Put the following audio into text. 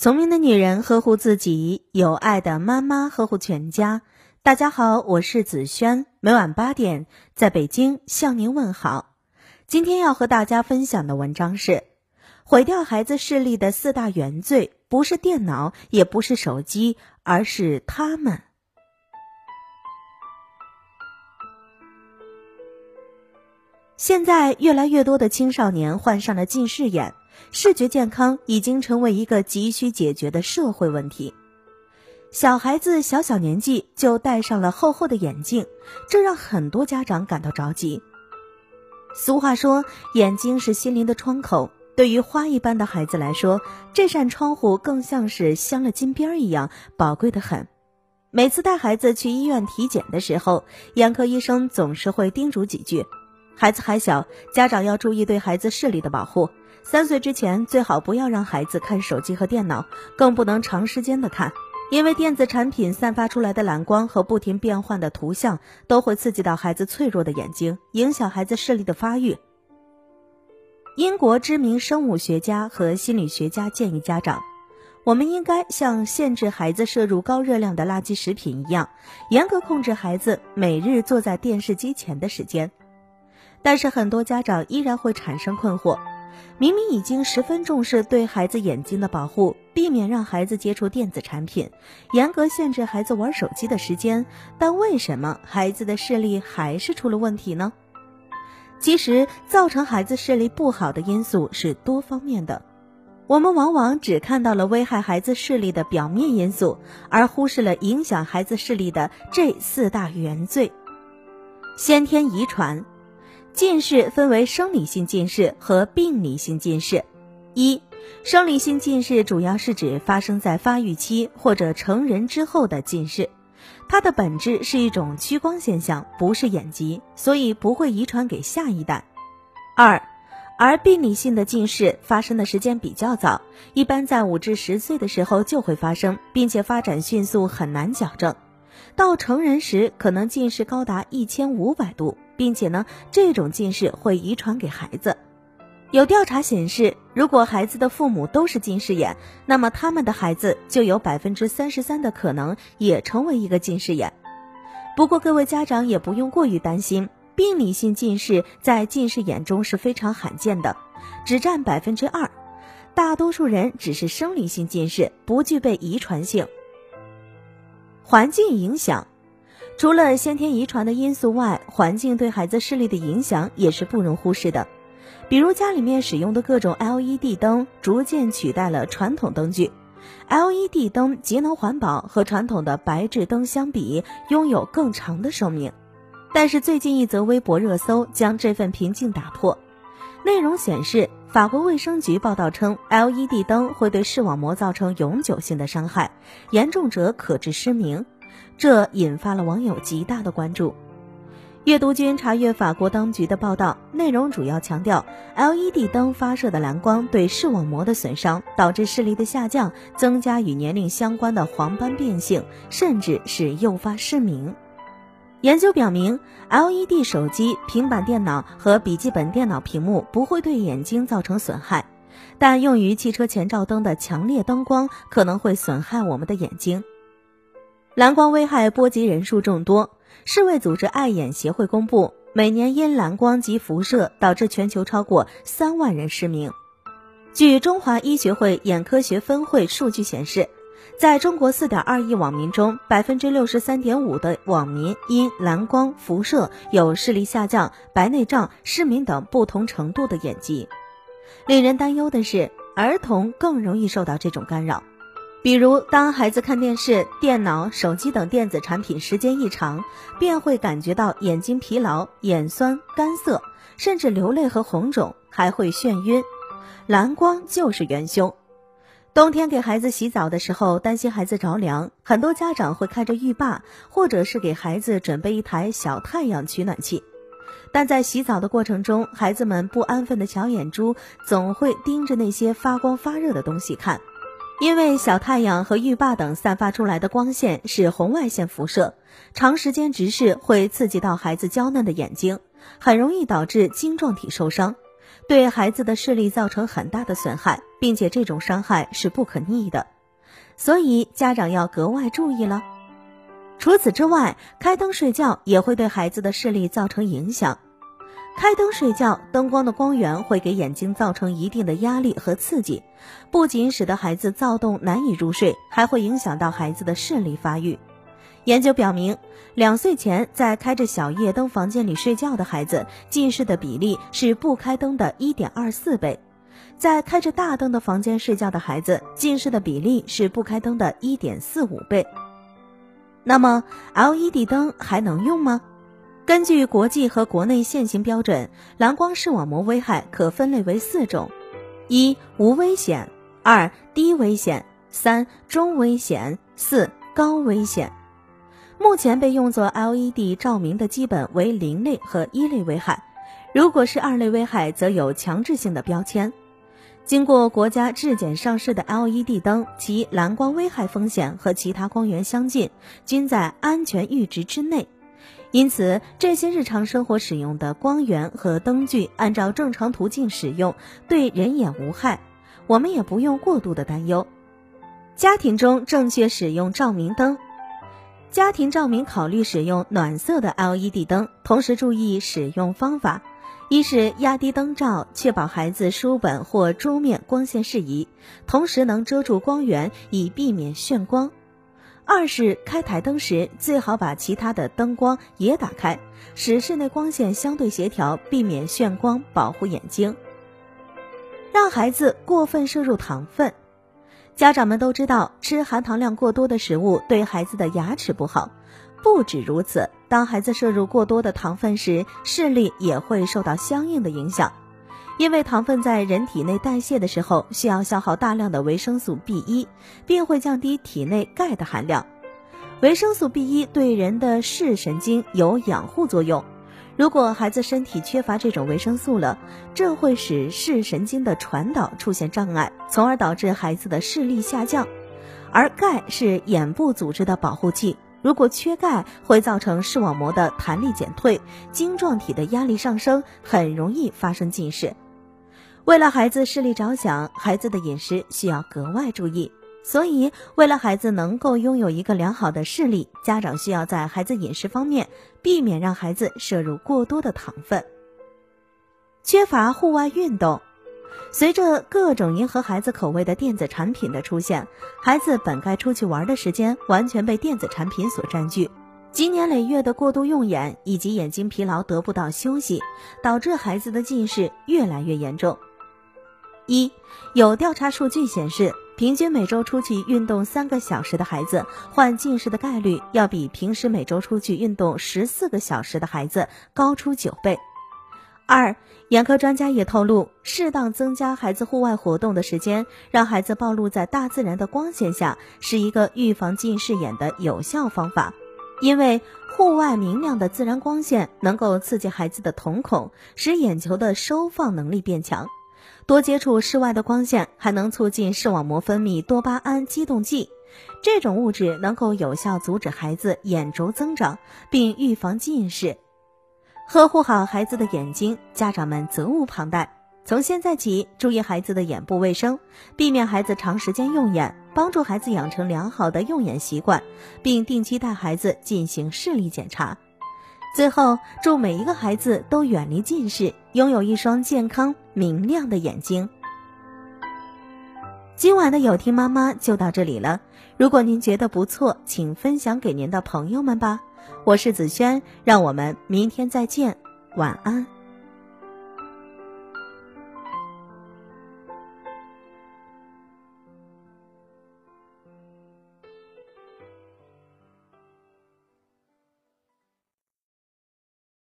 聪明的女人呵护自己，有爱的妈妈呵护全家。大家好，我是子轩，每晚八点在北京向您问好。今天要和大家分享的文章是：毁掉孩子视力的四大原罪，不是电脑，也不是手机，而是他们。现在越来越多的青少年患上了近视眼。视觉健康已经成为一个急需解决的社会问题。小孩子小小年纪就戴上了厚厚的眼镜，这让很多家长感到着急。俗话说，眼睛是心灵的窗口。对于花一般的孩子来说，这扇窗户更像是镶了金边一样，宝贵的很。每次带孩子去医院体检的时候，眼科医生总是会叮嘱几句：孩子还小，家长要注意对孩子视力的保护。三岁之前最好不要让孩子看手机和电脑，更不能长时间的看，因为电子产品散发出来的蓝光和不停变换的图像都会刺激到孩子脆弱的眼睛，影响孩子视力的发育。英国知名生物学家和心理学家建议家长，我们应该像限制孩子摄入高热量的垃圾食品一样，严格控制孩子每日坐在电视机前的时间。但是很多家长依然会产生困惑。明明已经十分重视对孩子眼睛的保护，避免让孩子接触电子产品，严格限制孩子玩手机的时间，但为什么孩子的视力还是出了问题呢？其实，造成孩子视力不好的因素是多方面的，我们往往只看到了危害孩子视力的表面因素，而忽视了影响孩子视力的这四大原罪：先天遗传。近视分为生理性近视和病理性近视。一、生理性近视主要是指发生在发育期或者成人之后的近视，它的本质是一种屈光现象，不是眼疾，所以不会遗传给下一代。二、而病理性的近视发生的时间比较早，一般在五至十岁的时候就会发生，并且发展迅速，很难矫正。到成人时，可能近视高达一千五百度。并且呢，这种近视会遗传给孩子。有调查显示，如果孩子的父母都是近视眼，那么他们的孩子就有百分之三十三的可能也成为一个近视眼。不过，各位家长也不用过于担心，病理性近视在近视眼中是非常罕见的，只占百分之二。大多数人只是生理性近视，不具备遗传性。环境影响。除了先天遗传的因素外，环境对孩子视力的影响也是不容忽视的。比如家里面使用的各种 LED 灯，逐渐取代了传统灯具。LED 灯节能环保，和传统的白炽灯相比，拥有更长的寿命。但是最近一则微博热搜将这份平静打破。内容显示，法国卫生局报道称，LED 灯会对视网膜造成永久性的伤害，严重者可致失明。这引发了网友极大的关注。阅读君查阅法国当局的报道，内容主要强调 LED 灯发射的蓝光对视网膜的损伤，导致视力的下降，增加与年龄相关的黄斑变性，甚至是诱发失明。研究表明，LED 手机、平板电脑和笔记本电脑屏幕不会对眼睛造成损害，但用于汽车前照灯的强烈灯光可能会损害我们的眼睛。蓝光危害波及人数众多。世卫组织爱眼协会公布，每年因蓝光及辐射导致全球超过三万人失明。据中华医学会眼科学分会数据显示，在中国四点二亿网民中，百分之六十三点五的网民因蓝光辐射有视力下降、白内障、失明等不同程度的眼疾。令人担忧的是，儿童更容易受到这种干扰。比如，当孩子看电视、电脑、手机等电子产品时间一长，便会感觉到眼睛疲劳、眼酸、干涩，甚至流泪和红肿，还会眩晕。蓝光就是元凶。冬天给孩子洗澡的时候，担心孩子着凉，很多家长会开着浴霸，或者是给孩子准备一台小太阳取暖器。但在洗澡的过程中，孩子们不安分的小眼珠总会盯着那些发光发热的东西看。因为小太阳和浴霸等散发出来的光线是红外线辐射，长时间直视会刺激到孩子娇嫩的眼睛，很容易导致晶状体受伤。对孩子的视力造成很大的损害，并且这种伤害是不可逆的，所以家长要格外注意了。除此之外，开灯睡觉也会对孩子的视力造成影响。开灯睡觉，灯光的光源会给眼睛造成一定的压力和刺激，不仅使得孩子躁动难以入睡，还会影响到孩子的视力发育。研究表明，两岁前在开着小夜灯房间里睡觉的孩子，近视的比例是不开灯的1.24倍；在开着大灯的房间睡觉的孩子，近视的比例是不开灯的1.45倍。那么，LED 灯还能用吗？根据国际和国内现行标准，蓝光视网膜危害可分类为四种：一、无危险；二、低危险；三、中危险；四、高危险。目前被用作 LED 照明的基本为零类和一类危害，如果是二类危害，则有强制性的标签。经过国家质检上市的 LED 灯，其蓝光危害风险和其他光源相近，均在安全阈值之内。因此，这些日常生活使用的光源和灯具，按照正常途径使用，对人眼无害，我们也不用过度的担忧。家庭中正确使用照明灯，家庭照明考虑使用暖色的 LED 灯，同时注意使用方法。一是压低灯罩，确保孩子书本或桌面光线适宜，同时能遮住光源，以避免眩光；二是开台灯时，最好把其他的灯光也打开，使室内光线相对协调，避免眩光，保护眼睛。让孩子过分摄入糖分，家长们都知道，吃含糖量过多的食物对孩子的牙齿不好。不止如此，当孩子摄入过多的糖分时，视力也会受到相应的影响。因为糖分在人体内代谢的时候，需要消耗大量的维生素 B 一，并会降低体内钙的含量。维生素 B 一对人的视神经有养护作用。如果孩子身体缺乏这种维生素了，这会使视神经的传导出现障碍，从而导致孩子的视力下降。而钙是眼部组织的保护器。如果缺钙，会造成视网膜的弹力减退，晶状体的压力上升，很容易发生近视。为了孩子视力着想，孩子的饮食需要格外注意。所以，为了孩子能够拥有一个良好的视力，家长需要在孩子饮食方面避免让孩子摄入过多的糖分。缺乏户外运动。随着各种迎合孩子口味的电子产品的出现，孩子本该出去玩的时间完全被电子产品所占据。经年累月的过度用眼以及眼睛疲劳得不到休息，导致孩子的近视越来越严重。一有调查数据显示，平均每周出去运动三个小时的孩子，患近视的概率要比平时每周出去运动十四个小时的孩子高出九倍。二，眼科专家也透露，适当增加孩子户外活动的时间，让孩子暴露在大自然的光线下，是一个预防近视眼的有效方法。因为户外明亮的自然光线能够刺激孩子的瞳孔，使眼球的收放能力变强。多接触室外的光线，还能促进视网膜分泌多巴胺激动剂，这种物质能够有效阻止孩子眼轴增长，并预防近视。呵护好孩子的眼睛，家长们责无旁贷。从现在起，注意孩子的眼部卫生，避免孩子长时间用眼，帮助孩子养成良好的用眼习惯，并定期带孩子进行视力检查。最后，祝每一个孩子都远离近视，拥有一双健康明亮的眼睛。今晚的有听妈妈就到这里了。如果您觉得不错，请分享给您的朋友们吧。我是子轩，让我们明天再见，晚安。